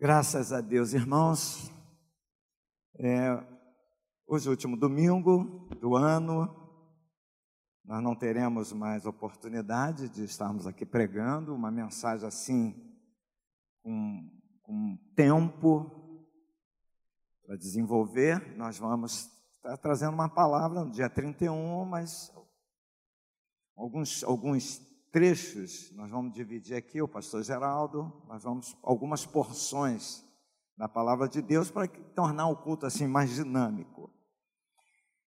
Graças a Deus, irmãos. É, hoje é último domingo do ano. Nós não teremos mais oportunidade de estarmos aqui pregando uma mensagem assim, com, com tempo para desenvolver. Nós vamos estar trazendo uma palavra no dia 31, mas alguns, alguns trechos, nós vamos dividir aqui, o pastor Geraldo, nós vamos algumas porções da palavra de Deus para tornar o culto assim mais dinâmico.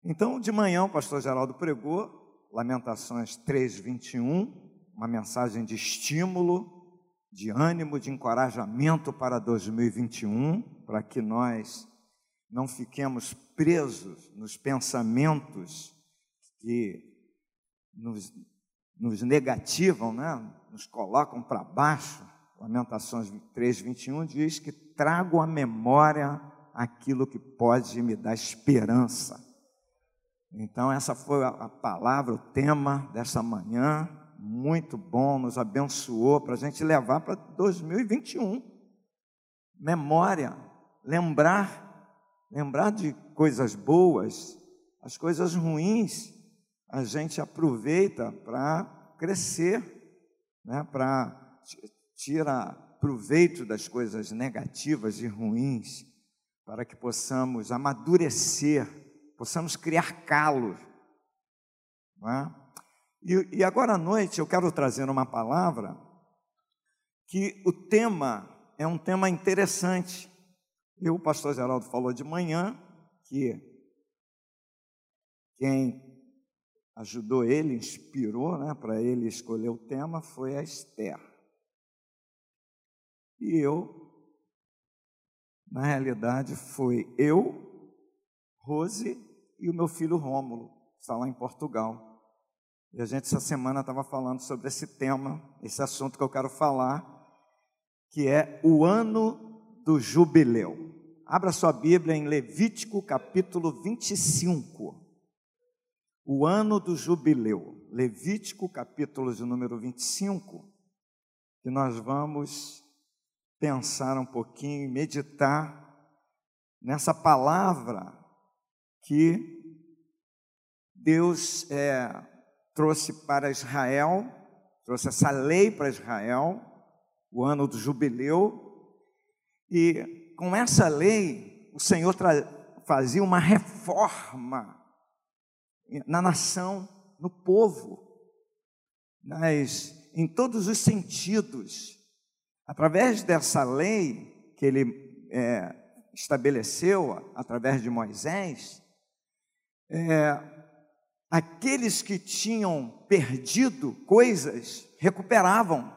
Então, de manhã, o pastor Geraldo pregou Lamentações 3:21, uma mensagem de estímulo, de ânimo, de encorajamento para 2021, para que nós não fiquemos presos nos pensamentos que nos nos negativam, né? nos colocam para baixo. Lamentações 3, 21 diz que trago à memória aquilo que pode me dar esperança. Então, essa foi a palavra, o tema dessa manhã, muito bom, nos abençoou para a gente levar para 2021. Memória, lembrar, lembrar de coisas boas, as coisas ruins, a gente aproveita para crescer, né, para tirar proveito das coisas negativas e ruins, para que possamos amadurecer, possamos criar calos. É? E, e agora à noite eu quero trazer uma palavra que o tema é um tema interessante. E o pastor Geraldo falou de manhã que quem ajudou ele, inspirou né, para ele escolher o tema foi a Esther. E eu, na realidade, foi eu, Rose e o meu filho Rômulo, está lá em Portugal. E a gente essa semana estava falando sobre esse tema, esse assunto que eu quero falar, que é o ano do jubileu. Abra sua Bíblia em Levítico capítulo 25 o ano do jubileu, Levítico capítulo de número 25, que nós vamos pensar um pouquinho meditar nessa palavra que Deus é, trouxe para Israel, trouxe essa lei para Israel, o ano do jubileu, e com essa lei o Senhor fazia uma reforma na nação, no povo, nas, em todos os sentidos. Através dessa lei que ele é, estabeleceu, através de Moisés, é, aqueles que tinham perdido coisas recuperavam.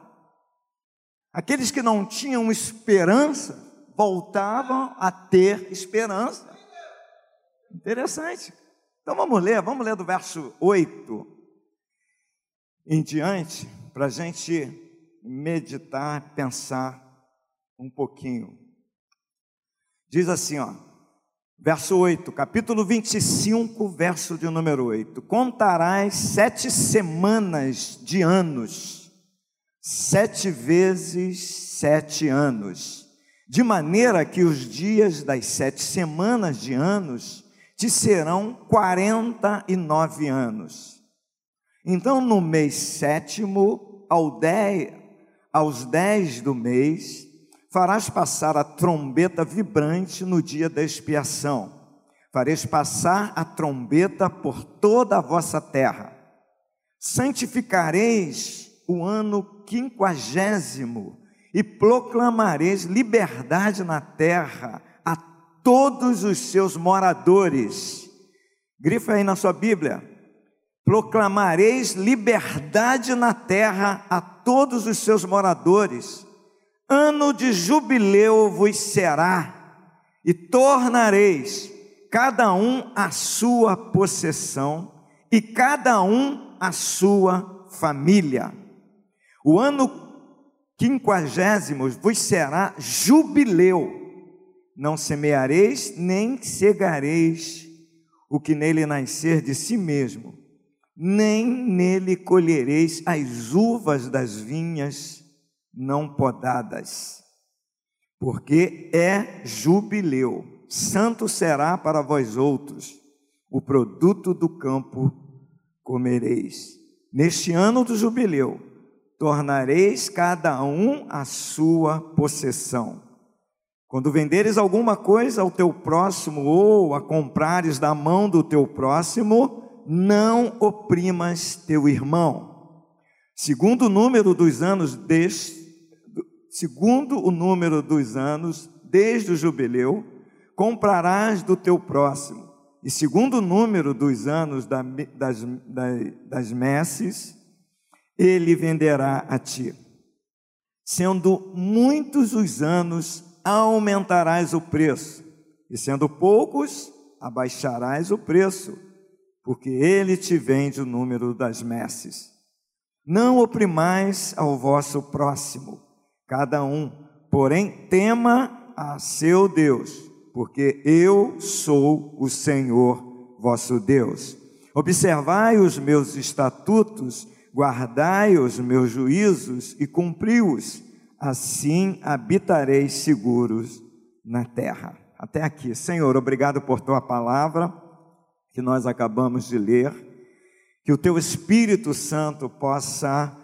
Aqueles que não tinham esperança voltavam a ter esperança. Interessante. Então vamos ler, vamos ler do verso 8 em diante, para a gente meditar, pensar um pouquinho. Diz assim, ó, verso 8, capítulo 25, verso de número 8: Contarás sete semanas de anos, sete vezes sete anos, de maneira que os dias das sete semanas de anos te serão 49 anos. Então, no mês sétimo, ao dez, aos dez do mês, farás passar a trombeta vibrante no dia da expiação. Fareis passar a trombeta por toda a vossa terra. Santificareis o ano quinquagésimo e proclamareis liberdade na terra todos os seus moradores. Grifa aí na sua Bíblia. Proclamareis liberdade na terra a todos os seus moradores. Ano de jubileu vos será, e tornareis cada um a sua possessão e cada um a sua família. O ano quinquagésimo vos será jubileu não semeareis, nem cegareis o que nele nascer de si mesmo, nem nele colhereis as uvas das vinhas não podadas. porque é jubileu. Santo será para vós outros, o produto do campo comereis. Neste ano do jubileu, tornareis cada um a sua possessão. Quando venderes alguma coisa ao teu próximo ou a comprares da mão do teu próximo, não oprimas teu irmão. Segundo o número dos anos deste, segundo o número dos anos desde o jubileu, comprarás do teu próximo. E segundo o número dos anos das, das, das messes, ele venderá a ti. Sendo muitos os anos, aumentarás o preço, e sendo poucos, abaixarás o preço, porque ele te vende o número das messes. Não oprimais ao vosso próximo, cada um, porém tema a seu Deus porque eu sou o Senhor vosso Deus. Observai os meus estatutos, guardai os meus juízos e cumpri-os, assim habitareis seguros na terra. Até aqui. Senhor, obrigado por tua palavra que nós acabamos de ler. Que o teu Espírito Santo possa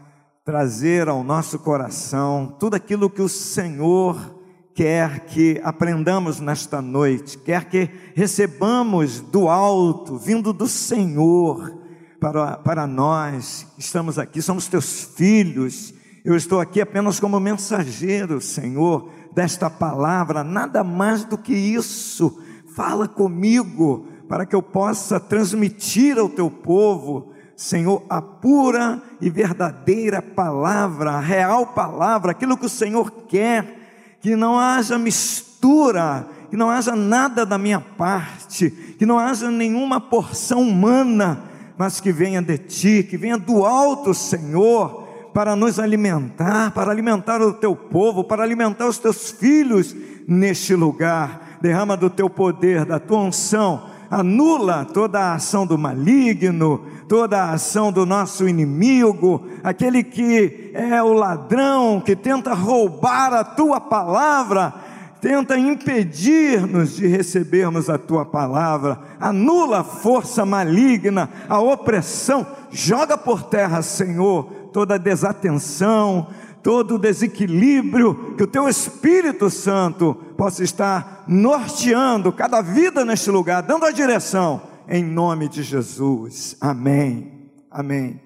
trazer ao nosso coração tudo aquilo que o Senhor quer que aprendamos nesta noite, quer que recebamos do alto, vindo do Senhor, para, para nós, estamos aqui, somos teus filhos, eu estou aqui apenas como mensageiro, Senhor, desta palavra, nada mais do que isso, fala comigo, para que eu possa transmitir ao teu povo, Senhor, a pura e verdadeira palavra, a real palavra, aquilo que o Senhor quer. Que não haja mistura, que não haja nada da minha parte, que não haja nenhuma porção humana, mas que venha de ti, que venha do alto, Senhor, para nos alimentar, para alimentar o teu povo, para alimentar os teus filhos neste lugar. Derrama do teu poder, da tua unção, anula toda a ação do maligno, toda a ação do nosso inimigo, aquele que é o ladrão, que tenta roubar a tua palavra, tenta impedir-nos de recebermos a tua palavra, anula a força maligna, a opressão, joga por terra, Senhor, toda desatenção, todo desequilíbrio, que o teu Espírito Santo possa estar norteando cada vida neste lugar, dando a direção, em nome de Jesus. Amém. Amém.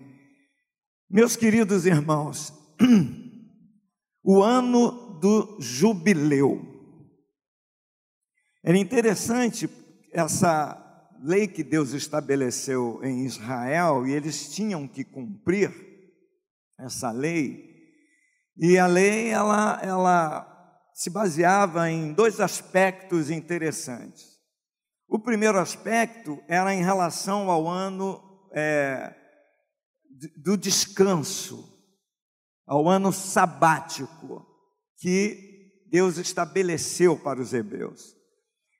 Meus queridos irmãos, o ano do jubileu. Era interessante essa lei que Deus estabeleceu em Israel e eles tinham que cumprir essa lei e a lei ela, ela se baseava em dois aspectos interessantes. O primeiro aspecto era em relação ao ano é, do descanso, ao ano sabático que Deus estabeleceu para os hebreus.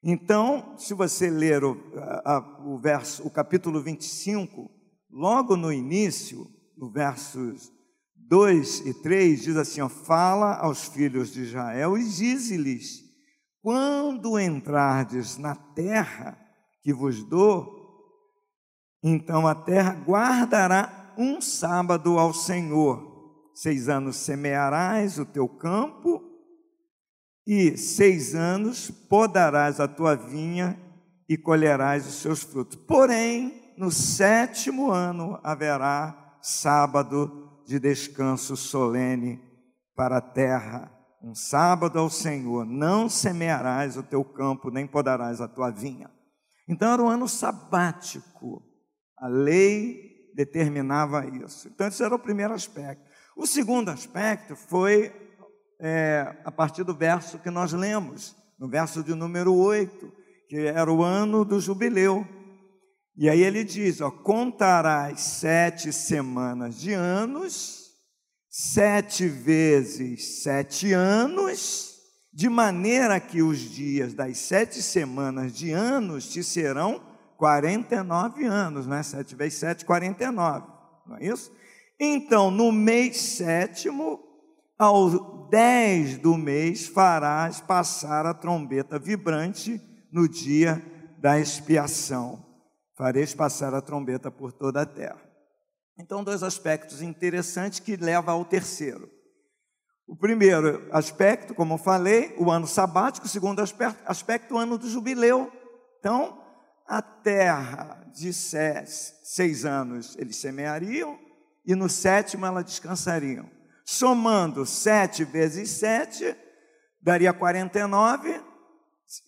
Então, se você ler o, a, o verso, o capítulo 25, logo no início, no versos 2 e 3 diz assim: ó, fala aos filhos de Israel e dize-lhes: quando entrardes na terra que vos dou, então a terra guardará um sábado ao Senhor. Seis anos semearás o teu campo, e seis anos podarás a tua vinha e colherás os seus frutos. Porém, no sétimo ano haverá sábado de descanso solene para a terra. Um sábado ao Senhor, não semearás o teu campo, nem podarás a tua vinha. Então era um ano sabático. A lei determinava isso. Então, esse era o primeiro aspecto. O segundo aspecto foi é, a partir do verso que nós lemos, no verso de número 8, que era o ano do jubileu. E aí ele diz: ó, contarás sete semanas de anos, sete vezes sete anos, de maneira que os dias das sete semanas de anos te serão 49 anos, né? Sete vezes sete, 49, não é isso? Então, no mês sétimo, ao 10 do mês farás passar a trombeta vibrante no dia da expiação. Fareis passar a trombeta por toda a terra. Então, dois aspectos interessantes que levam ao terceiro. O primeiro aspecto, como eu falei, o ano sabático. O segundo aspecto, o ano do jubileu. Então, a terra de seis anos eles semeariam e no sétimo ela descansariam. Somando sete vezes sete, daria 49,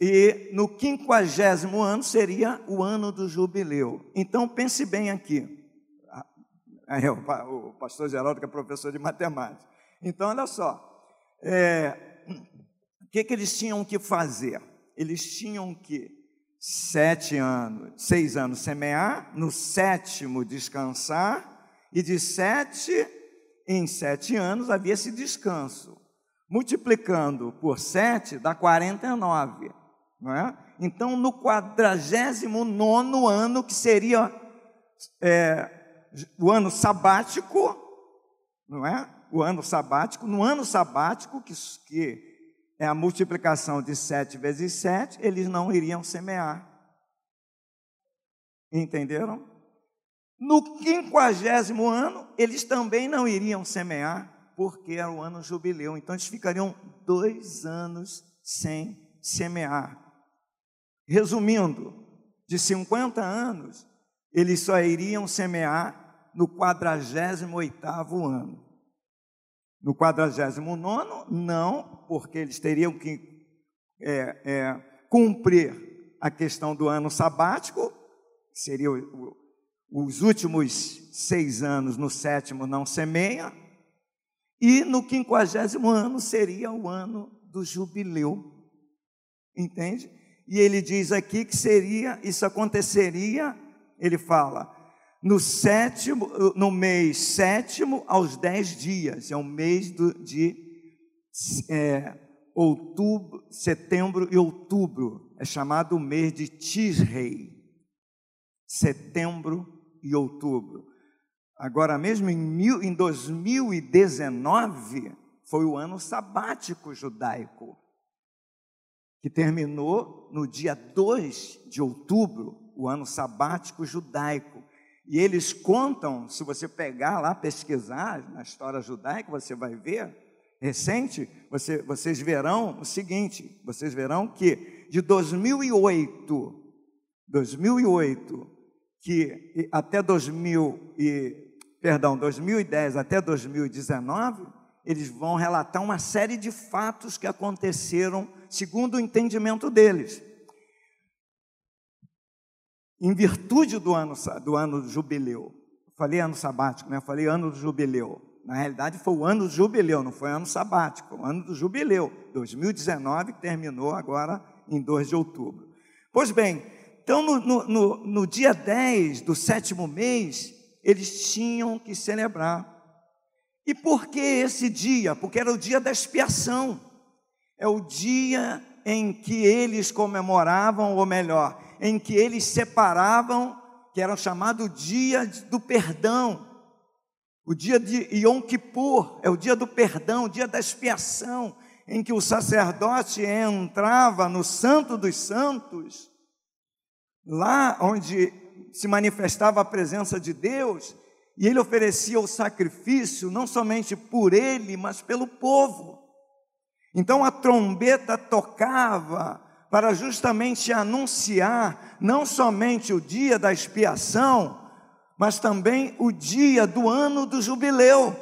e no quinquagésimo ano seria o ano do jubileu. Então pense bem aqui. É, o pastor Geraldo, que é professor de matemática. Então, olha só. É, o que, que eles tinham que fazer? Eles tinham que sete anos, seis anos semear, no sétimo descansar, e de sete em sete anos havia esse descanso. Multiplicando por sete dá 49, não é? Então, no quadragésimo nono ano, que seria é, o ano sabático, não é? O ano sabático, no ano sabático, que, que é a multiplicação de sete vezes sete, eles não iriam semear. Entenderam? No quinquagésimo ano, eles também não iriam semear, porque era o ano jubileu. Então, eles ficariam dois anos sem semear. Resumindo, de 50 anos, eles só iriam semear no quadragésimo oitavo ano. No quadragésimo nono, não, porque eles teriam que é, é, cumprir a questão do ano sabático, seria o, o os últimos seis anos, no sétimo não semeia, e no quinquagésimo ano seria o ano do jubileu, entende? E ele diz aqui que seria, isso aconteceria, ele fala, no sétimo, no mês sétimo aos dez dias, é o mês do, de é, outubro, setembro e outubro, é chamado o mês de Tisrei, setembro e outubro. Agora mesmo em, mil, em 2019 foi o ano sabático judaico, que terminou no dia 2 de outubro, o ano sabático judaico. E eles contam, se você pegar lá, pesquisar na história judaica, você vai ver, recente, você, vocês verão o seguinte: vocês verão que de 2008, 2008 que até 2000 e, perdão, 2010 até 2019, eles vão relatar uma série de fatos que aconteceram segundo o entendimento deles. Em virtude do ano, do ano do jubileu. Falei ano sabático, né? Falei ano do jubileu. Na realidade, foi o ano do jubileu, não foi ano sabático, o ano do jubileu, 2019, que terminou agora em 2 de outubro. Pois bem, então, no, no, no, dia 10 do sétimo mês, eles tinham que celebrar. E por que esse dia? Porque era o dia da expiação. É o dia em que eles comemoravam, ou melhor, em que eles separavam, que era chamado dia do perdão. O dia de Yom Kippur é o dia do perdão, o dia da expiação, em que o sacerdote entrava no Santo dos Santos lá onde se manifestava a presença de Deus, e ele oferecia o sacrifício não somente por ele, mas pelo povo. Então a trombeta tocava para justamente anunciar não somente o dia da expiação, mas também o dia do ano do jubileu.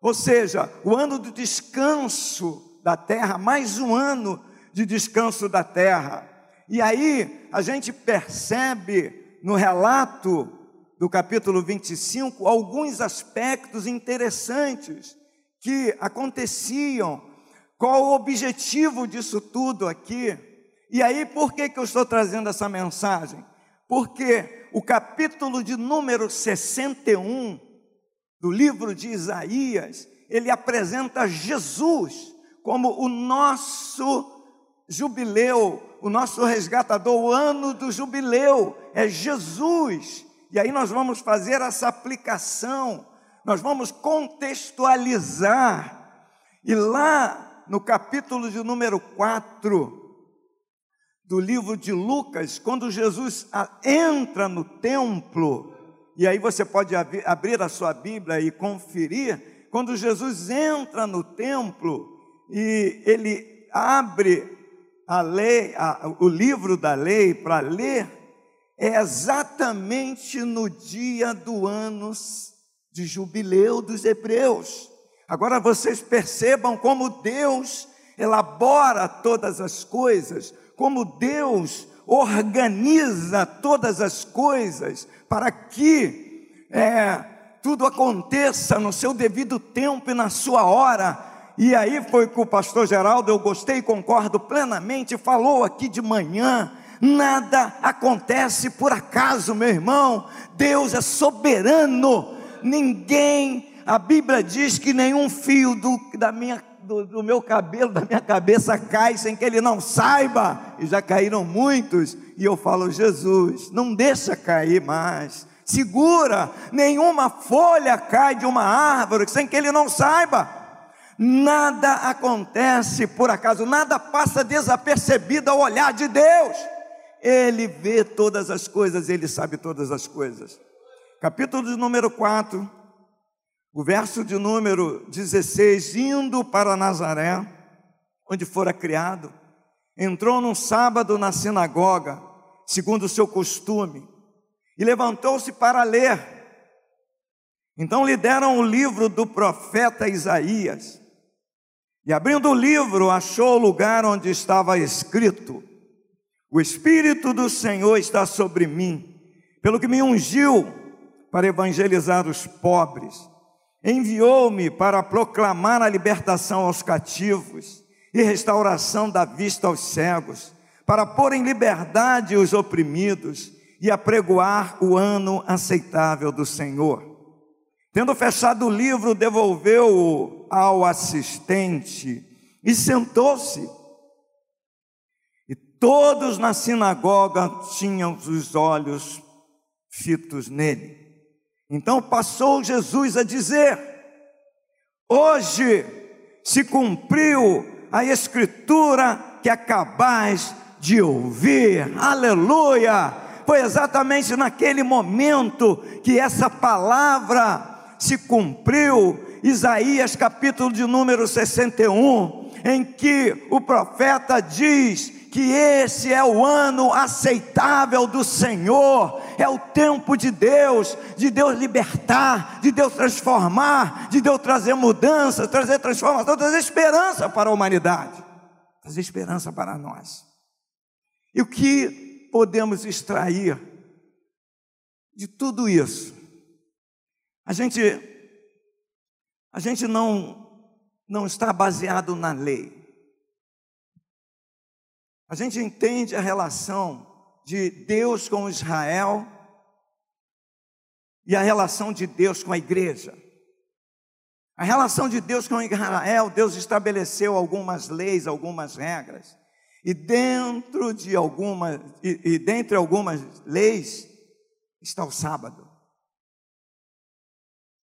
Ou seja, o ano do descanso da terra, mais um ano de descanso da terra. E aí a gente percebe no relato do capítulo 25 alguns aspectos interessantes que aconteciam. Qual o objetivo disso tudo aqui? E aí, por que, que eu estou trazendo essa mensagem? Porque o capítulo de número 61 do livro de Isaías, ele apresenta Jesus como o nosso jubileu, o nosso resgatador, o ano do jubileu, é Jesus. E aí nós vamos fazer essa aplicação, nós vamos contextualizar E lá no capítulo de número 4 do livro de Lucas, quando Jesus entra no templo, e aí você pode abrir a sua Bíblia e conferir, quando Jesus entra no templo e ele abre a lei, a, o livro da lei para ler, é exatamente no dia do ano de jubileu dos hebreus. Agora vocês percebam como Deus elabora todas as coisas, como Deus organiza todas as coisas para que é, tudo aconteça no seu devido tempo e na sua hora. E aí foi que o pastor Geraldo, eu gostei e concordo plenamente, falou aqui de manhã. Nada acontece por acaso, meu irmão. Deus é soberano. Ninguém, a Bíblia diz que nenhum fio do, da minha do, do, meu cabelo, da minha cabeça cai sem que ele não saiba, e já caíram muitos, e eu falo, Jesus, não deixa cair mais, segura, nenhuma folha cai de uma árvore sem que ele não saiba, nada acontece por acaso, nada passa desapercebido ao olhar de Deus, ele vê todas as coisas, ele sabe todas as coisas. Capítulo de número 4, o verso de número 16: indo para Nazaré, onde fora criado, entrou num sábado na sinagoga, segundo o seu costume, e levantou-se para ler. Então lhe deram o livro do profeta Isaías. E abrindo o livro, achou o lugar onde estava escrito: O Espírito do Senhor está sobre mim, pelo que me ungiu para evangelizar os pobres enviou-me para proclamar a libertação aos cativos e restauração da vista aos cegos, para pôr em liberdade os oprimidos e apregoar o ano aceitável do Senhor. Tendo fechado o livro, devolveu-o ao assistente e sentou-se. E todos na sinagoga tinham os olhos fitos nele. Então passou Jesus a dizer: Hoje se cumpriu a escritura que acabais de ouvir. Aleluia! Foi exatamente naquele momento que essa palavra se cumpriu. Isaías capítulo de número 61, em que o profeta diz que esse é o ano aceitável do Senhor, é o tempo de Deus, de Deus libertar, de Deus transformar, de Deus trazer mudança, trazer transformação, trazer esperança para a humanidade, trazer esperança para nós. E o que podemos extrair de tudo isso? A gente, a gente não, não está baseado na lei. A gente entende a relação de Deus com Israel e a relação de Deus com a igreja. A relação de Deus com Israel, Deus estabeleceu algumas leis, algumas regras. E dentro de algumas, e, e dentre algumas leis, está o sábado.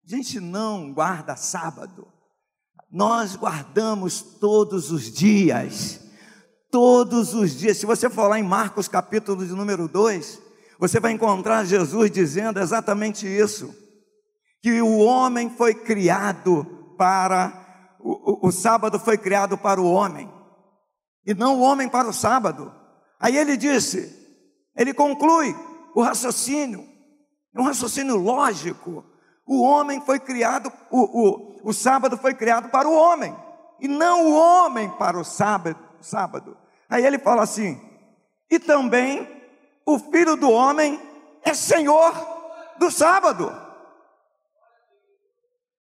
A gente não guarda sábado, nós guardamos todos os dias todos os dias. Se você for lá em Marcos capítulo de número 2, você vai encontrar Jesus dizendo exatamente isso: que o homem foi criado para, o, o, o sábado foi criado para o homem, e não o homem para o sábado. Aí ele disse, ele conclui o raciocínio, um raciocínio lógico. O homem foi criado, o, o, o sábado foi criado para o homem, e não o homem para o sábado. sábado. Aí ele fala assim: e também o filho do homem é senhor do sábado.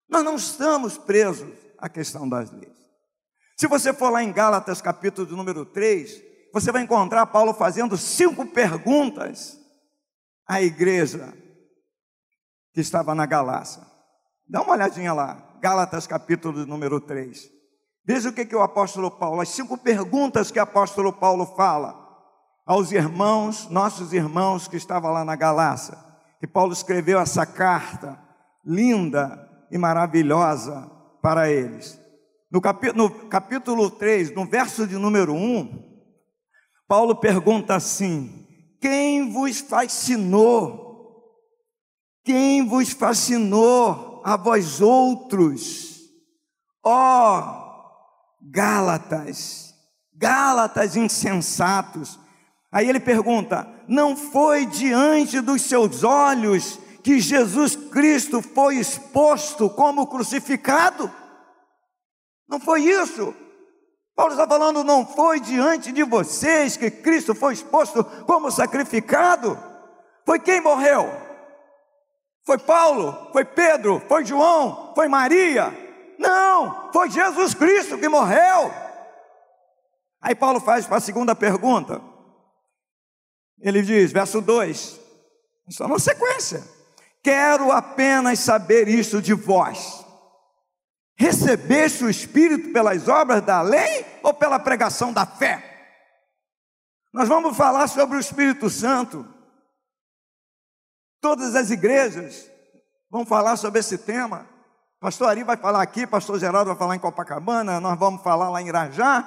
Nós não estamos presos à questão das leis. Se você for lá em Gálatas, capítulo número 3, você vai encontrar Paulo fazendo cinco perguntas à igreja que estava na Galácia. Dá uma olhadinha lá, Gálatas, capítulo número 3. Veja o que, que o apóstolo Paulo, as cinco perguntas que o apóstolo Paulo fala aos irmãos, nossos irmãos que estavam lá na Galácia, que Paulo escreveu essa carta linda e maravilhosa para eles. No capítulo, no capítulo 3, no verso de número 1, Paulo pergunta assim: Quem vos fascinou? Quem vos fascinou a vós outros? Ó oh, Gálatas, Gálatas insensatos. Aí ele pergunta: Não foi diante dos seus olhos que Jesus Cristo foi exposto como crucificado? Não foi isso. Paulo está falando, não foi diante de vocês que Cristo foi exposto como sacrificado. Foi quem morreu? Foi Paulo? Foi Pedro? Foi João? Foi Maria? Não, foi Jesus Cristo que morreu. Aí Paulo faz para a segunda pergunta. Ele diz, verso 2, só uma sequência. Quero apenas saber isso de vós. Recebeste o Espírito pelas obras da lei ou pela pregação da fé? Nós vamos falar sobre o Espírito Santo. Todas as igrejas vão falar sobre esse tema. Pastor Ari vai falar aqui, pastor Geraldo vai falar em Copacabana, nós vamos falar lá em Irajá.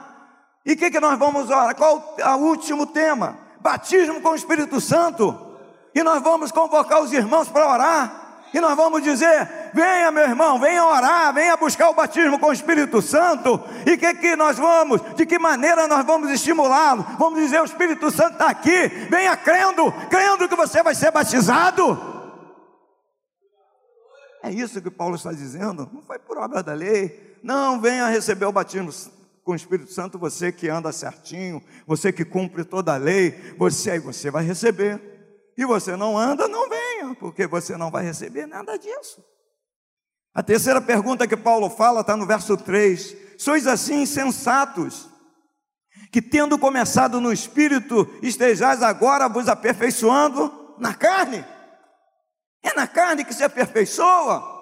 E o que, que nós vamos orar? Qual o último tema? Batismo com o Espírito Santo. E nós vamos convocar os irmãos para orar. E nós vamos dizer: venha, meu irmão, venha orar, venha buscar o batismo com o Espírito Santo. E que, que nós vamos, de que maneira nós vamos estimulá-lo? Vamos dizer: o Espírito Santo está aqui, venha crendo, crendo que você vai ser batizado. É isso que Paulo está dizendo, não foi por obra da lei. Não venha receber o batismo com o Espírito Santo, você que anda certinho, você que cumpre toda a lei, você aí você vai receber. E você não anda, não porque você não vai receber nada disso. A terceira pergunta que Paulo fala está no verso 3: Sois assim insensatos, que tendo começado no espírito, estejais agora vos aperfeiçoando na carne. É na carne que se aperfeiçoa.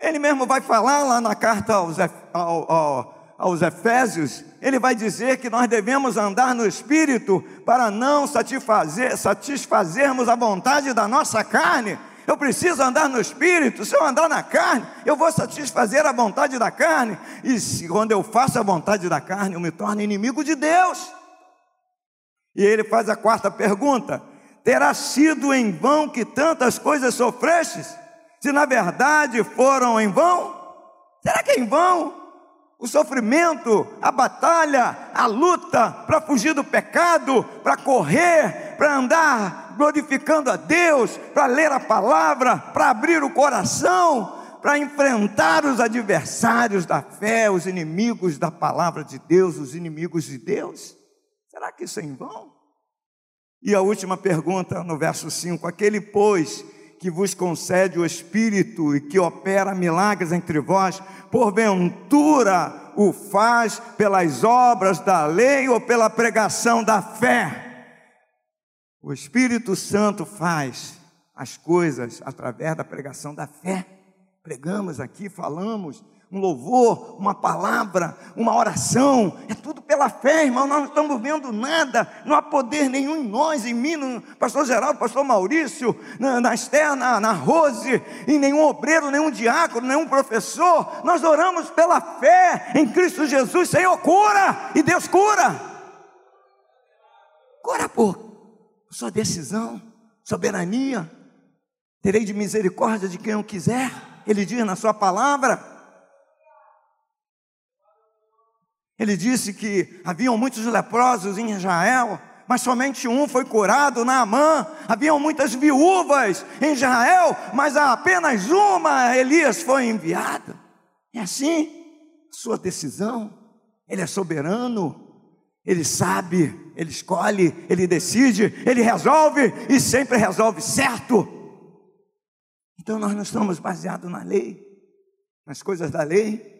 Ele mesmo vai falar lá na carta aos, ao, ao, aos Efésios, ele vai dizer que nós devemos andar no Espírito para não satisfazer, satisfazermos a vontade da nossa carne. Eu preciso andar no Espírito, se eu andar na carne, eu vou satisfazer a vontade da carne, e se, quando eu faço a vontade da carne, eu me torno inimigo de Deus. E ele faz a quarta pergunta: terá sido em vão que tantas coisas sofrestes? Se na verdade foram em vão? Será que é em vão? O sofrimento, a batalha, a luta para fugir do pecado, para correr, para andar glorificando a Deus, para ler a palavra, para abrir o coração, para enfrentar os adversários da fé, os inimigos da palavra de Deus, os inimigos de Deus. Será que isso é em vão? E a última pergunta no verso 5: aquele, pois, que vos concede o Espírito e que opera milagres entre vós, porventura o faz pelas obras da lei ou pela pregação da fé? O Espírito Santo faz as coisas através da pregação da fé. Pregamos aqui, falamos, um louvor, uma palavra, uma oração, é tudo pela fé, irmão. Nós não estamos vendo nada, não há poder nenhum em nós, em mim, no pastor Geraldo, pastor Maurício, na, na Esther, na, na Rose, em nenhum obreiro, nenhum diácono, nenhum professor. Nós oramos pela fé em Cristo Jesus, Senhor, cura, e Deus cura. Cura por sua decisão, soberania. Terei de misericórdia de quem eu quiser, Ele diz na Sua palavra. Ele disse que haviam muitos leprosos em Israel, mas somente um foi curado, Naamã. Haviam muitas viúvas em Israel, mas apenas uma, Elias, foi enviado. É assim, sua decisão. Ele é soberano, ele sabe, ele escolhe, ele decide, ele resolve e sempre resolve certo. Então nós não estamos baseados na lei, nas coisas da lei,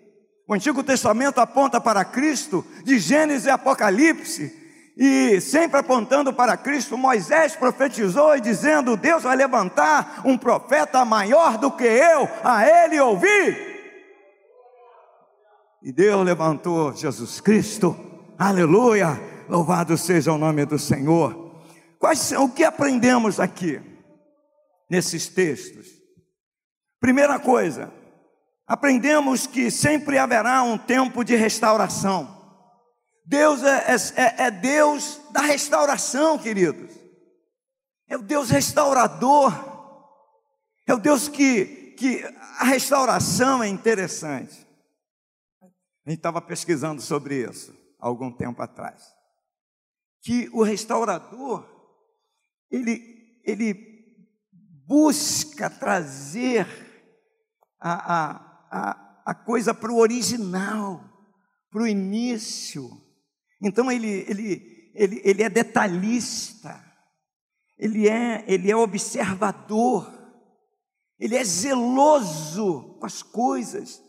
o Antigo Testamento aponta para Cristo, de Gênesis e Apocalipse, e sempre apontando para Cristo, Moisés profetizou e dizendo: Deus vai levantar um profeta maior do que eu, a ele ouvir. E Deus levantou Jesus Cristo, aleluia, louvado seja o nome do Senhor. Quais o que aprendemos aqui, nesses textos? Primeira coisa, aprendemos que sempre haverá um tempo de restauração. Deus é, é, é, Deus da restauração, queridos. É o Deus restaurador. É o Deus que, que a restauração é interessante. A gente estava pesquisando sobre isso algum tempo atrás. Que o restaurador, ele, ele busca trazer a, a, a, a coisa para o original, para o início. Então ele, ele, ele, ele é detalhista, ele é, ele é observador, ele é zeloso com as coisas,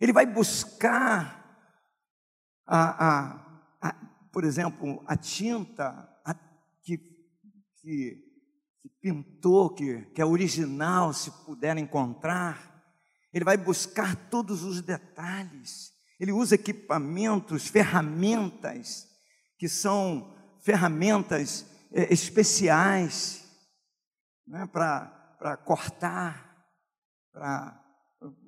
ele vai buscar a, a, a por exemplo, a tinta a, que, que, que, pintou, que, que é original, se puder encontrar, ele vai buscar todos os detalhes, ele usa equipamentos, ferramentas, que são ferramentas é, especiais né, para cortar, para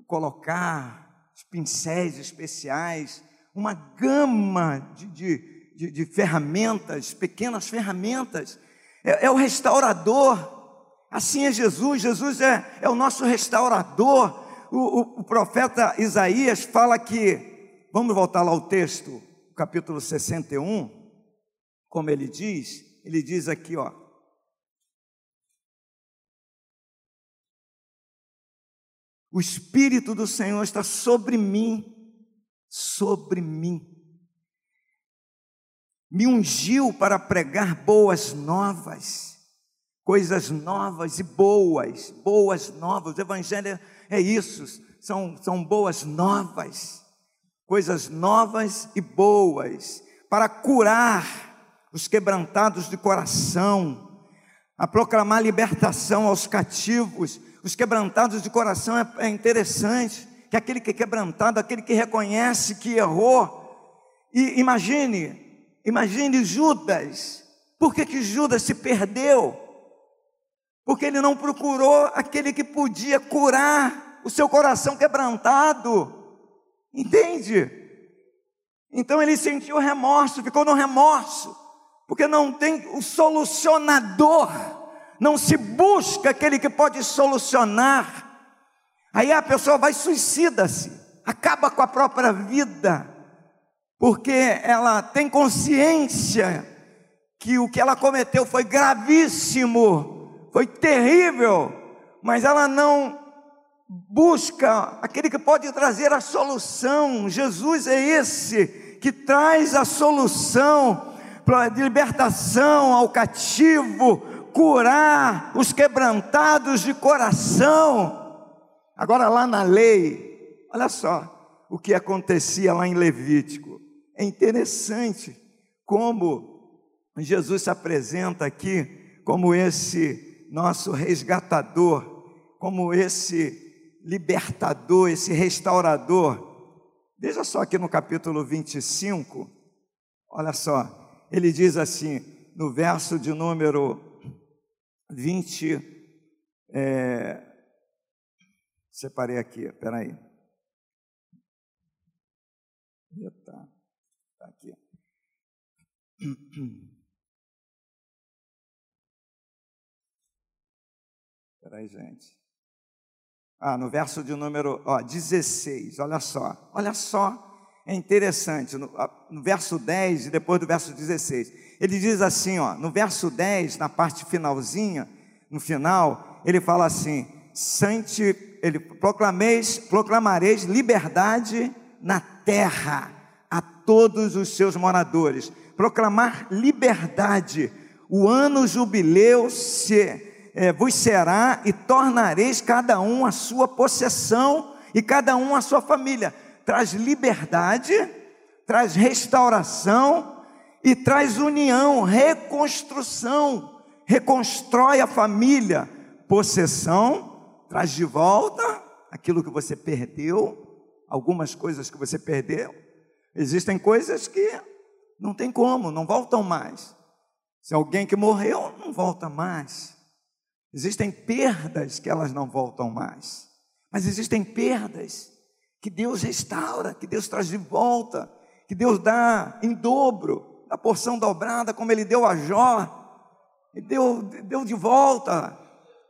colocar pincéis especiais, uma gama de, de, de, de ferramentas, pequenas ferramentas. É, é, o restaurador. Assim é Jesus. Jesus é, é o nosso restaurador. O, o, profeta Isaías fala que, vamos voltar lá ao texto, capítulo 61, como ele diz, ele diz aqui, ó. O Espírito do Senhor está sobre mim, sobre mim. Me ungiu para pregar boas novas, coisas novas e boas, boas novas. O Evangelho é isso, são, são boas novas, coisas novas e boas, para curar os quebrantados de coração, a proclamar libertação aos cativos. Os quebrantados de coração é, é interessante que aquele que é quebrantado, aquele que reconhece que errou. E imagine, imagine Judas. Por que, que Judas se perdeu? Porque ele não procurou aquele que podia curar o seu coração quebrantado. Entende? Então ele sentiu remorso, ficou no remorso, porque não tem o solucionador, não se busca aquele que pode solucionar. Aí a pessoa vai suicida-se, acaba com a própria vida, porque ela tem consciência que o que ela cometeu foi gravíssimo, foi terrível, mas ela não busca aquele que pode trazer a solução. Jesus é esse que traz a solução para libertação ao cativo, curar os quebrantados de coração. Agora, lá na lei, olha só o que acontecia lá em Levítico. É interessante como Jesus se apresenta aqui como esse nosso resgatador, como esse libertador, esse restaurador. Veja só aqui no capítulo 25, olha só, ele diz assim, no verso de número 20, é, Separei aqui, espera aí. Eita, tá aqui. Espera aí, gente. Ah, no verso de número ó, 16, olha só. Olha só, é interessante. No, no verso 10 e depois do verso 16. Ele diz assim, ó, no verso 10, na parte finalzinha, no final, ele fala assim: Sante ele proclameis, proclamareis liberdade na terra a todos os seus moradores. Proclamar liberdade. O ano jubileu se, é, vos será e tornareis cada um a sua possessão e cada um a sua família. Traz liberdade, traz restauração e traz união, reconstrução. Reconstrói a família, possessão traz de volta aquilo que você perdeu, algumas coisas que você perdeu. Existem coisas que não tem como, não voltam mais. Se alguém que morreu, não volta mais. Existem perdas que elas não voltam mais. Mas existem perdas que Deus restaura, que Deus traz de volta, que Deus dá em dobro, a porção dobrada, como Ele deu a Jó, e deu, deu de volta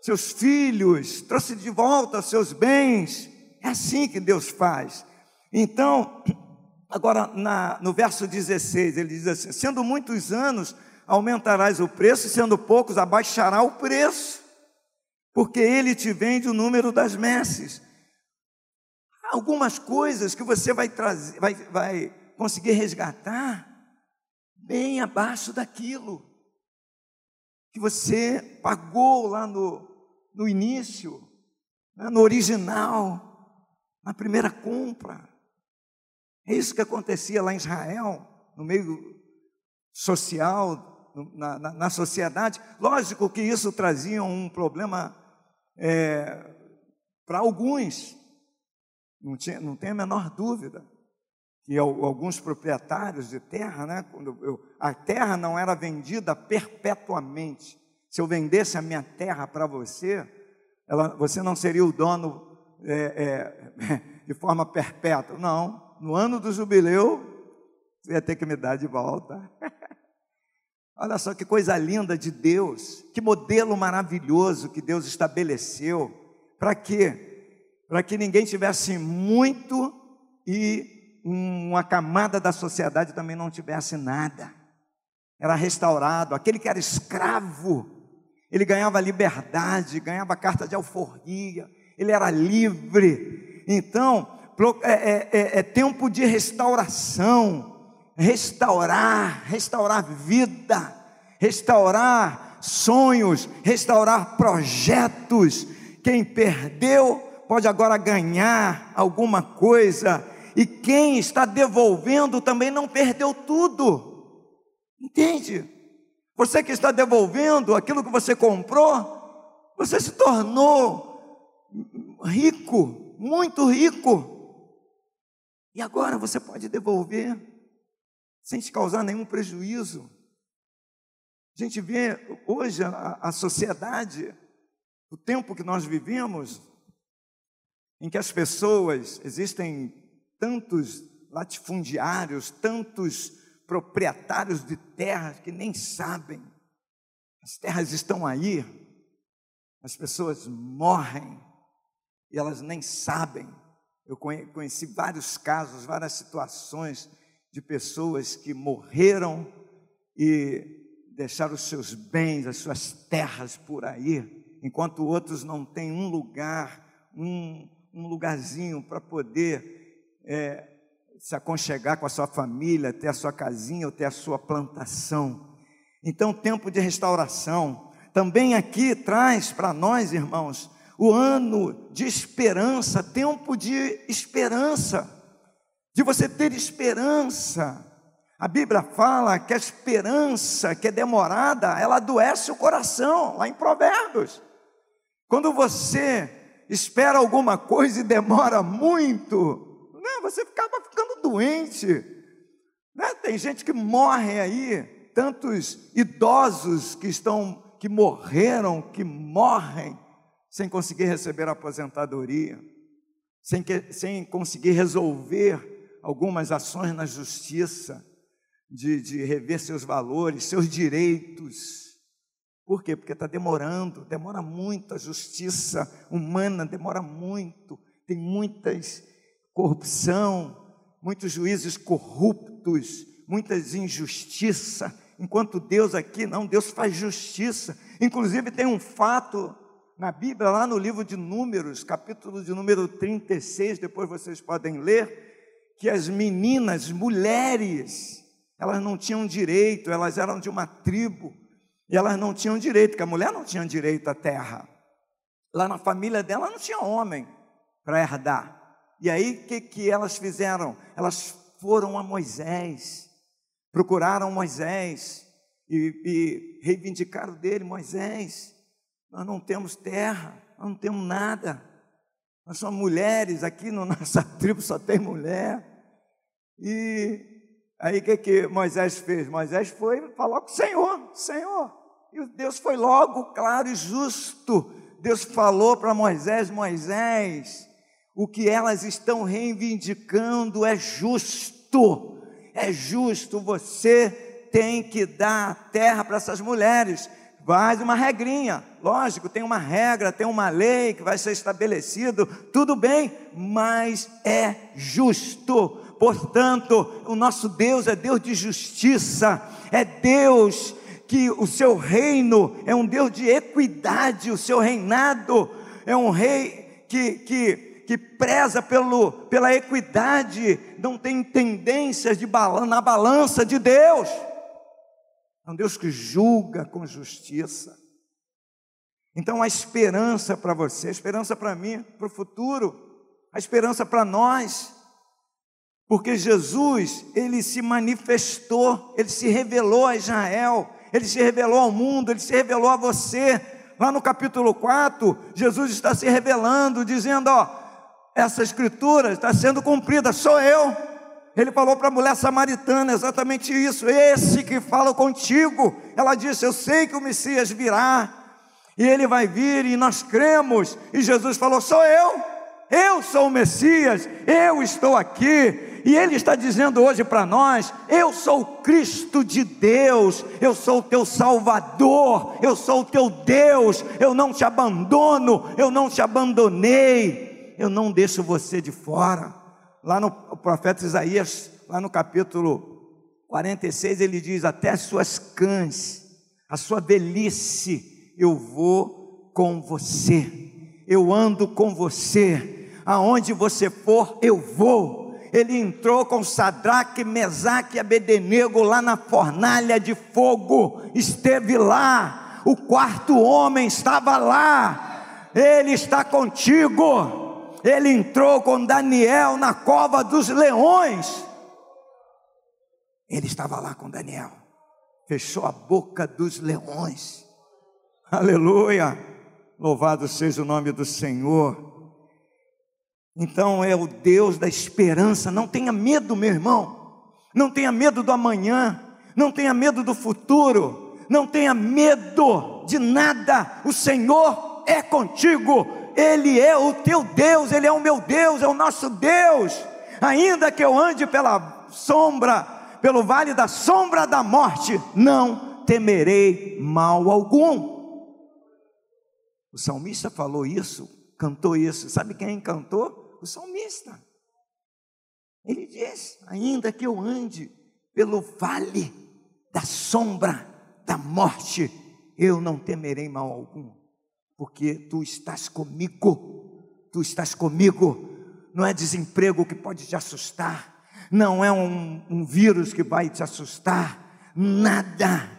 seus filhos, trouxe de volta seus bens. É assim que Deus faz. Então, agora na, no verso 16, ele diz assim: sendo muitos anos, aumentarás o preço, sendo poucos, abaixará o preço, porque ele te vende o número das messes. Algumas coisas que você vai trazer, vai, vai conseguir resgatar bem abaixo daquilo que você pagou lá no, no início, né, no original, na primeira compra. É isso que acontecia lá em Israel, no meio social, na, na, na sociedade. Lógico que isso trazia um problema é, para alguns, não, tinha, não tem a menor dúvida que alguns proprietários de terra, né, quando eu, a terra não era vendida perpetuamente. Se eu vendesse a minha terra para você, ela, você não seria o dono é, é, de forma perpétua. Não, no ano do jubileu, você ia ter que me dar de volta. Olha só que coisa linda de Deus, que modelo maravilhoso que Deus estabeleceu. Para quê? Para que ninguém tivesse muito e uma camada da sociedade também não tivesse nada. Era restaurado. Aquele que era escravo, ele ganhava liberdade, ganhava carta de alforria, ele era livre. Então, é, é, é, é tempo de restauração restaurar, restaurar vida, restaurar sonhos, restaurar projetos. Quem perdeu pode agora ganhar alguma coisa e quem está devolvendo também não perdeu tudo. Entende? Você que está devolvendo aquilo que você comprou, você se tornou rico, muito rico. E agora você pode devolver sem te causar nenhum prejuízo. A gente vê hoje a, a sociedade, o tempo que nós vivemos, em que as pessoas, existem tantos latifundiários, tantos proprietários de terras que nem sabem. As terras estão aí, as pessoas morrem e elas nem sabem. Eu conheci vários casos, várias situações de pessoas que morreram e deixaram os seus bens, as suas terras por aí, enquanto outros não têm um lugar, um, um lugarzinho para poder é, se aconchegar com a sua família, ter a sua casinha ou ter a sua plantação. Então, tempo de restauração. Também aqui traz para nós, irmãos, o ano de esperança, tempo de esperança, de você ter esperança. A Bíblia fala que a esperança que é demorada, ela adoece o coração, lá em Provérbios. Quando você espera alguma coisa e demora muito, né? Você ficava ficando doente. Né? Tem gente que morre aí, tantos idosos que estão, que morreram, que morrem sem conseguir receber a aposentadoria, sem, que, sem conseguir resolver algumas ações na justiça, de, de rever seus valores, seus direitos. Por quê? Porque está demorando, demora muito a justiça humana, demora muito, tem muitas corrupção, muitos juízes corruptos, muitas injustiça, enquanto Deus aqui não, Deus faz justiça. Inclusive tem um fato na Bíblia, lá no livro de Números, capítulo de número 36, depois vocês podem ler, que as meninas, mulheres, elas não tinham direito, elas eram de uma tribo, e elas não tinham direito, porque a mulher não tinha direito à terra. Lá na família dela não tinha homem para herdar. E aí, o que, que elas fizeram? Elas foram a Moisés, procuraram Moisés e, e reivindicaram dele: Moisés, nós não temos terra, nós não temos nada, nós somos mulheres, aqui na nossa tribo só tem mulher. E aí o que, que Moisés fez? Moisés foi falar com o Senhor, Senhor, e Deus foi logo claro e justo. Deus falou para Moisés: Moisés, o que elas estão reivindicando é justo. É justo, você tem que dar terra para essas mulheres. Faz uma regrinha, lógico, tem uma regra, tem uma lei que vai ser estabelecido, tudo bem, mas é justo. Portanto, o nosso Deus é Deus de justiça, é Deus que o seu reino é um Deus de equidade, o seu reinado é um rei que, que, que preza pelo, pela equidade, não tem tendências de balan na balança de Deus. É um Deus que julga com justiça. Então a esperança para você, a esperança para mim, para o futuro, a esperança para nós, porque Jesus, ele se manifestou, ele se revelou a Israel, ele se revelou ao mundo, ele se revelou a você. Lá no capítulo 4, Jesus está se revelando, dizendo: Ó, essa escritura está sendo cumprida, sou eu. Ele falou para a mulher samaritana exatamente isso: esse que fala contigo. Ela disse: Eu sei que o Messias virá, e ele vai vir, e nós cremos. E Jesus falou: Sou eu, eu sou o Messias, eu estou aqui. E Ele está dizendo hoje para nós: Eu sou o Cristo de Deus, eu sou o teu Salvador, eu sou o teu Deus, eu não te abandono, eu não te abandonei, eu não deixo você de fora. Lá no profeta Isaías, lá no capítulo 46, ele diz: Até as suas cães, a sua velhice, eu vou com você, eu ando com você, aonde você for, eu vou ele entrou com Sadraque, Mesaque e Abednego lá na fornalha de fogo, esteve lá, o quarto homem estava lá, ele está contigo. Ele entrou com Daniel na cova dos leões. Ele estava lá com Daniel, fechou a boca dos leões. Aleluia! Louvado seja o nome do Senhor. Então é o Deus da esperança. Não tenha medo, meu irmão. Não tenha medo do amanhã. Não tenha medo do futuro. Não tenha medo de nada. O Senhor é contigo. Ele é o teu Deus. Ele é o meu Deus. É o nosso Deus. Ainda que eu ande pela sombra, pelo vale da sombra da morte, não temerei mal algum. O salmista falou isso, cantou isso. Sabe quem cantou? O salmista. Ele diz: ainda que eu ande pelo vale da sombra da morte, eu não temerei mal algum, porque tu estás comigo, tu estás comigo. Não é desemprego que pode te assustar, não é um, um vírus que vai te assustar, nada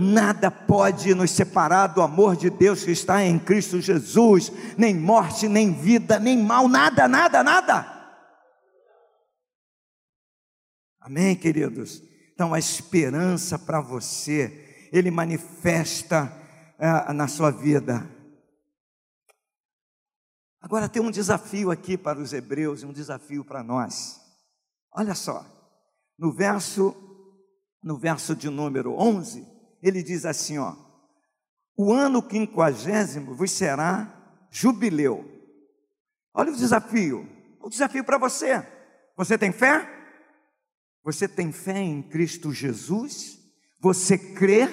Nada pode nos separar do amor de Deus que está em Cristo Jesus, nem morte, nem vida, nem mal, nada, nada, nada. Amém, queridos? Então, a esperança para você, Ele manifesta é, na sua vida. Agora tem um desafio aqui para os hebreus e um desafio para nós. Olha só, no verso, no verso de número 11, ele diz assim: ó, o ano quinquagésimo vos será jubileu. Olha o desafio, o desafio para você. Você tem fé? Você tem fé em Cristo Jesus? Você crê?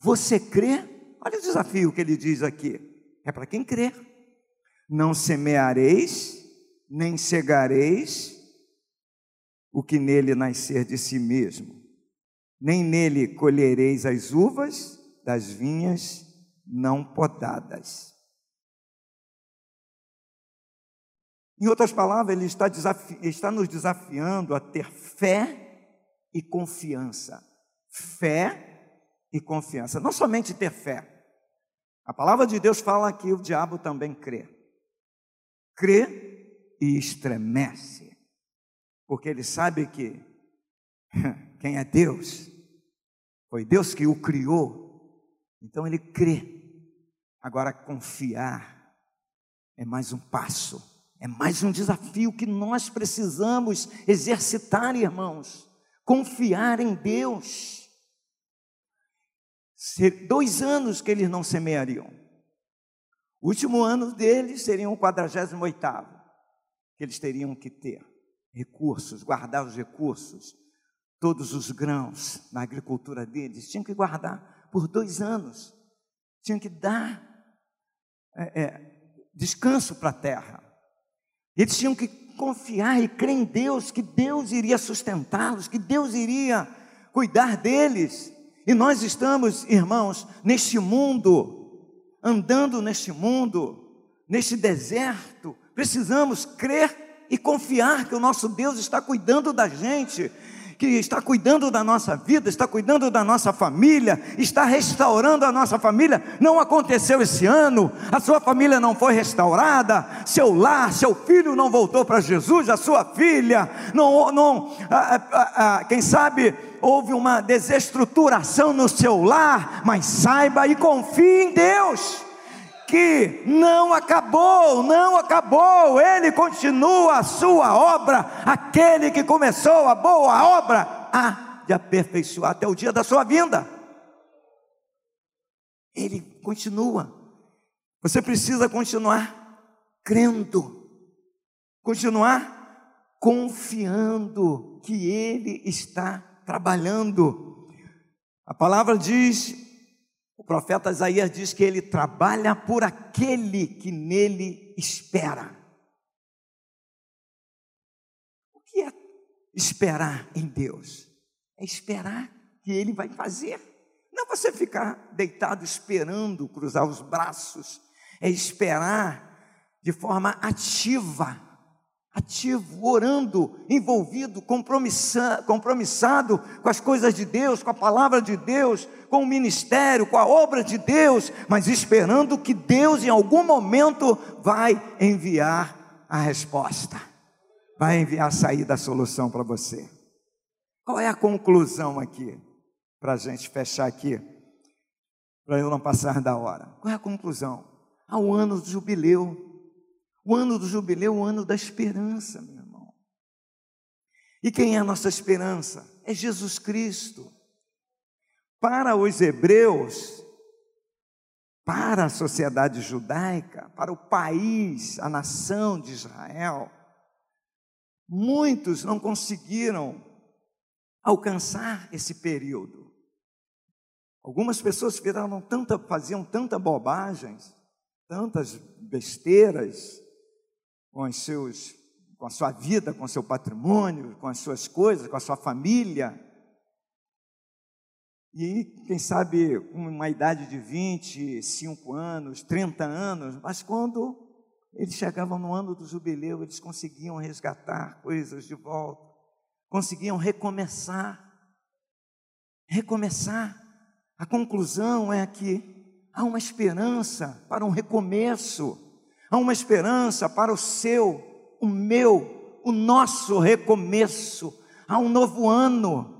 Você crê? Olha o desafio que ele diz aqui. É para quem crê. Não semeareis, nem cegareis o que nele nascer de si mesmo nem nele colhereis as uvas das vinhas não podadas. Em outras palavras, ele está, está, nos desafiando a ter fé e confiança. Fé e confiança. Não somente ter fé. A palavra de Deus fala que o diabo também crê. Crê e estremece. Porque ele sabe que quem é Deus, foi Deus que o criou, então ele crê. Agora, confiar é mais um passo, é mais um desafio que nós precisamos exercitar, irmãos. Confiar em Deus. Dois anos que eles não semeariam. O último ano deles seria o 48. que eles teriam que ter recursos, guardar os recursos, todos os grãos na agricultura deles, tinham que guardar por dois anos, tinham que dar é, é, descanso para a terra. Eles tinham que confiar e crer em Deus, que Deus iria sustentá-los, que Deus iria cuidar deles. E nós estamos, irmãos, neste mundo, andando neste mundo, neste deserto, precisamos crer e confiar que o nosso Deus está cuidando da gente, que está cuidando da nossa vida, está cuidando da nossa família, está restaurando a nossa família. Não aconteceu esse ano, a sua família não foi restaurada, seu lar, seu filho não voltou para Jesus, a sua filha, não, não quem sabe houve uma desestruturação no seu lar, mas saiba e confie em Deus que não acabou, não acabou, ele continua a sua obra, aquele que começou a boa obra, há de aperfeiçoar até o dia da sua vinda. Ele continua. Você precisa continuar crendo, continuar confiando que Ele está trabalhando. A palavra diz o profeta Isaías diz que ele trabalha por aquele que nele espera. O que é esperar em Deus? É esperar que ele vai fazer. Não você ficar deitado esperando cruzar os braços, é esperar de forma ativa ativo, orando, envolvido, compromissado com as coisas de Deus, com a palavra de Deus, com o ministério, com a obra de Deus, mas esperando que Deus em algum momento vai enviar a resposta, vai enviar a saída, a solução para você. Qual é a conclusão aqui? Para a gente fechar aqui, para eu não passar da hora. Qual é a conclusão? Ao ano do jubileu, o ano do jubileu é o ano da esperança, meu irmão. E quem é a nossa esperança? É Jesus Cristo. Para os hebreus, para a sociedade judaica, para o país, a nação de Israel, muitos não conseguiram alcançar esse período. Algumas pessoas viraram tanta, faziam tanta bobagens, tantas besteiras, com seus, com a sua vida, com o seu patrimônio, com as suas coisas, com a sua família. E quem sabe uma idade de 25 anos, 30 anos, mas quando eles chegavam no ano do jubileu, eles conseguiam resgatar coisas de volta, conseguiam recomeçar. Recomeçar. A conclusão é que há uma esperança para um recomeço. Há uma esperança para o seu, o meu, o nosso recomeço. Há um novo ano.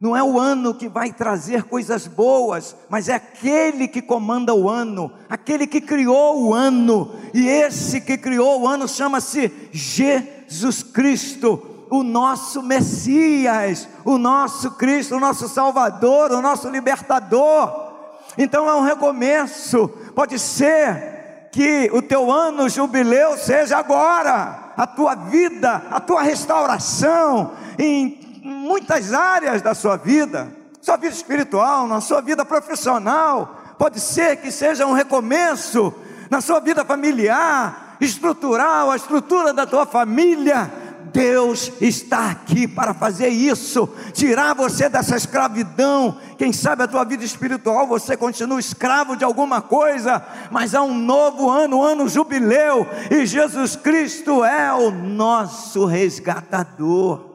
Não é o ano que vai trazer coisas boas, mas é aquele que comanda o ano, aquele que criou o ano. E esse que criou o ano chama-se Jesus Cristo, o nosso Messias, o nosso Cristo, o nosso Salvador, o nosso libertador. Então é um recomeço. Pode ser que o teu ano jubileu seja agora, a tua vida, a tua restauração em muitas áreas da sua vida, sua vida espiritual, na sua vida profissional, pode ser que seja um recomeço na sua vida familiar, estrutural, a estrutura da tua família, Deus está aqui para fazer isso, tirar você dessa escravidão. Quem sabe a tua vida espiritual você continua escravo de alguma coisa, mas há um novo ano, um ano jubileu, e Jesus Cristo é o nosso resgatador.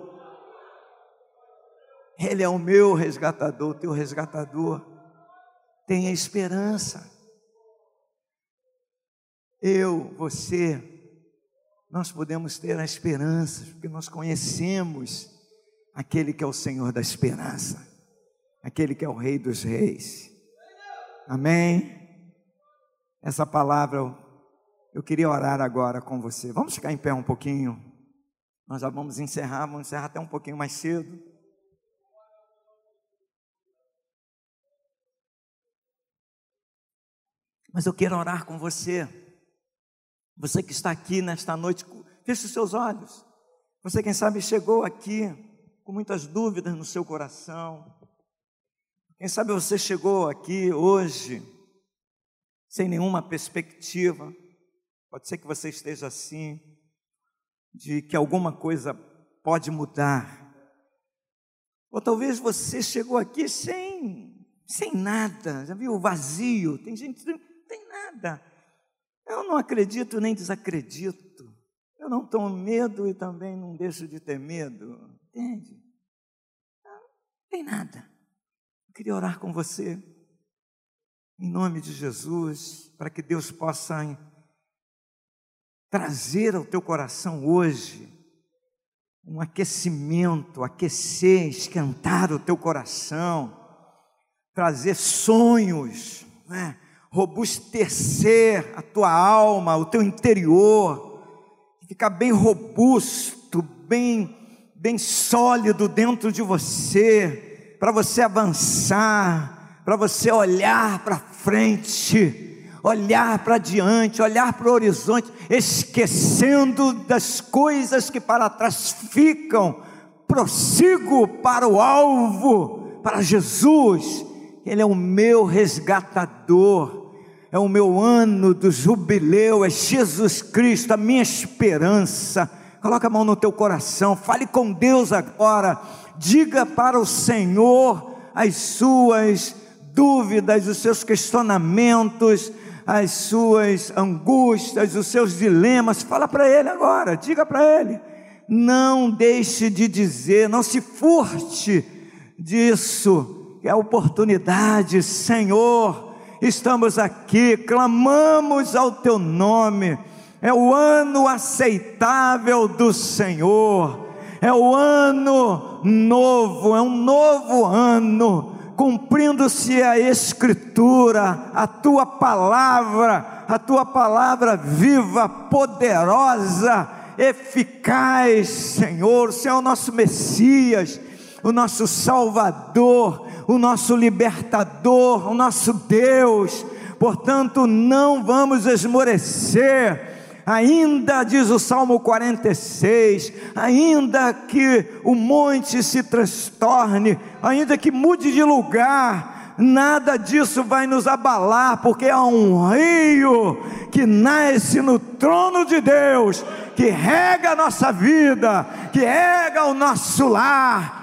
Ele é o meu resgatador, o teu resgatador. Tenha esperança. Eu, você, nós podemos ter a esperança, porque nós conhecemos aquele que é o Senhor da esperança, aquele que é o Rei dos Reis. Amém? Essa palavra eu queria orar agora com você. Vamos ficar em pé um pouquinho. Nós já vamos encerrar, vamos encerrar até um pouquinho mais cedo. Mas eu quero orar com você. Você que está aqui nesta noite Feche os seus olhos. Você, quem sabe, chegou aqui com muitas dúvidas no seu coração. Quem sabe você chegou aqui hoje sem nenhuma perspectiva. Pode ser que você esteja assim, de que alguma coisa pode mudar. Ou talvez você chegou aqui sem, sem nada, já viu? Vazio. Tem gente que não tem nada. Eu não acredito nem desacredito. Eu não tenho medo e também não deixo de ter medo. Entende? Não tem nada. Eu queria orar com você, em nome de Jesus, para que Deus possa trazer ao teu coração hoje um aquecimento, aquecer, esquentar o teu coração, trazer sonhos, né? Robustecer a tua alma, o teu interior, ficar bem robusto, bem, bem sólido dentro de você, para você avançar, para você olhar para frente olhar para diante, olhar para o horizonte, esquecendo das coisas que para trás ficam, prossigo para o alvo, para Jesus, Ele é o meu resgatador, é o meu ano do jubileu, é Jesus Cristo, a minha esperança. Coloca a mão no teu coração, fale com Deus agora, diga para o Senhor as suas dúvidas, os seus questionamentos, as suas angústias, os seus dilemas, fala para ele agora, diga para ele. Não deixe de dizer, não se furte disso, é a oportunidade, Senhor. Estamos aqui, clamamos ao teu nome. É o ano aceitável do Senhor. É o ano novo, é um novo ano cumprindo-se a Escritura, a tua palavra, a tua palavra viva, poderosa, eficaz, Senhor, Senhor é o nosso Messias, o nosso Salvador, o nosso libertador, o nosso Deus. Portanto, não vamos esmorecer ainda diz o Salmo 46, ainda que o monte se transtorne, ainda que mude de lugar, nada disso vai nos abalar, porque há um rio que nasce no trono de Deus, que rega a nossa vida, que rega o nosso lar,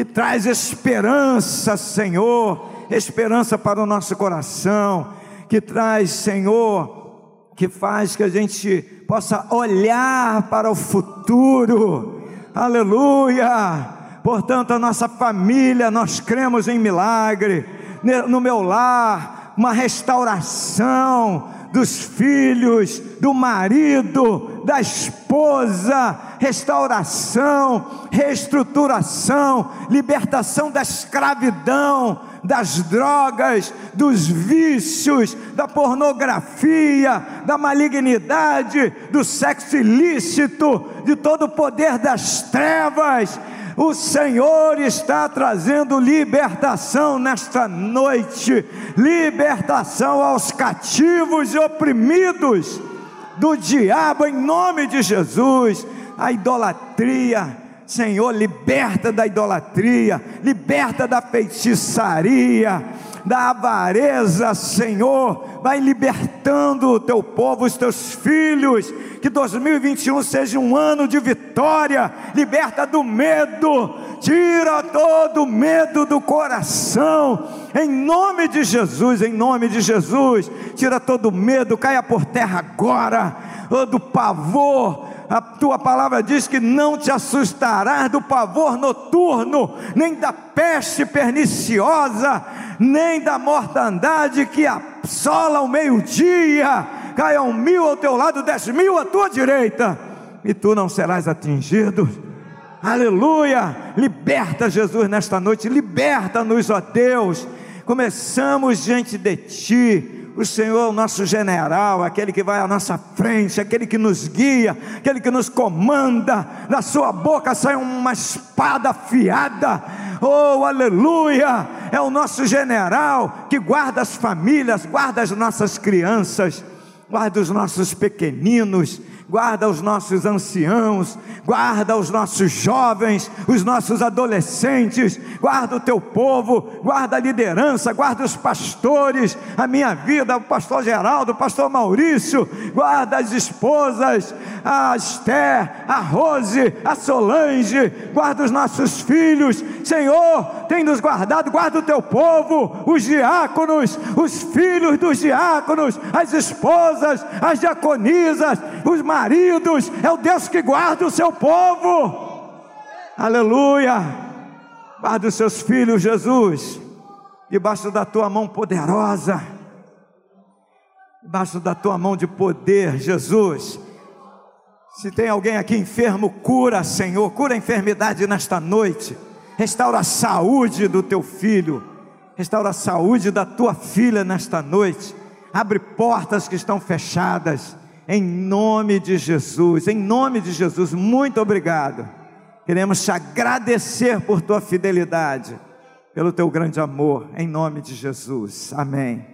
que traz esperança, Senhor, esperança para o nosso coração, que traz, Senhor, que faz que a gente possa olhar para o futuro. Aleluia! Portanto, a nossa família, nós cremos em milagre. No meu lar, uma restauração dos filhos, do marido, da esposa, restauração, reestruturação, libertação da escravidão, das drogas, dos vícios, da pornografia, da malignidade, do sexo ilícito, de todo o poder das trevas. O Senhor está trazendo libertação nesta noite, libertação aos cativos e oprimidos do diabo, em nome de Jesus. A idolatria, Senhor, liberta da idolatria, liberta da feitiçaria, da avareza, Senhor, vai libertando o teu povo, os teus filhos, que 2021 seja um ano de vitória, liberta do medo, tira todo o medo do coração, em nome de Jesus, em nome de Jesus, tira todo o medo, caia por terra agora, do pavor, a tua palavra diz que não te assustarás do pavor noturno, nem da peste perniciosa, nem da mortandade que assola o meio-dia. Caiam mil ao teu lado, dez mil à tua direita, e tu não serás atingido. Aleluia! Liberta Jesus nesta noite, liberta-nos, ó Deus. Começamos diante de ti o Senhor é o nosso general, aquele que vai à nossa frente, aquele que nos guia, aquele que nos comanda. Da sua boca sai uma espada afiada. Oh, aleluia! É o nosso general que guarda as famílias, guarda as nossas crianças, guarda os nossos pequeninos, guarda os nossos anciãos, guarda os nossos jovens, os nossos adolescentes, guarda o teu povo, guarda a liderança, guarda os pastores, a minha vida, o pastor Geraldo, o pastor Maurício, guarda as esposas, a Esther, a Rose, a Solange, guarda os nossos filhos, Senhor, tem nos guardado, guarda o teu povo, os diáconos, os filhos dos diáconos, as esposas, as diaconisas, os maridos, é o Deus que guarda o seu povo. Aleluia. Guarda os seus filhos, Jesus, debaixo da tua mão poderosa, debaixo da tua mão de poder, Jesus. Se tem alguém aqui enfermo, cura, Senhor, cura a enfermidade nesta noite, restaura a saúde do teu filho, restaura a saúde da tua filha nesta noite, abre portas que estão fechadas, em nome de Jesus, em nome de Jesus, muito obrigado. Queremos te agradecer por tua fidelidade, pelo teu grande amor, em nome de Jesus. Amém.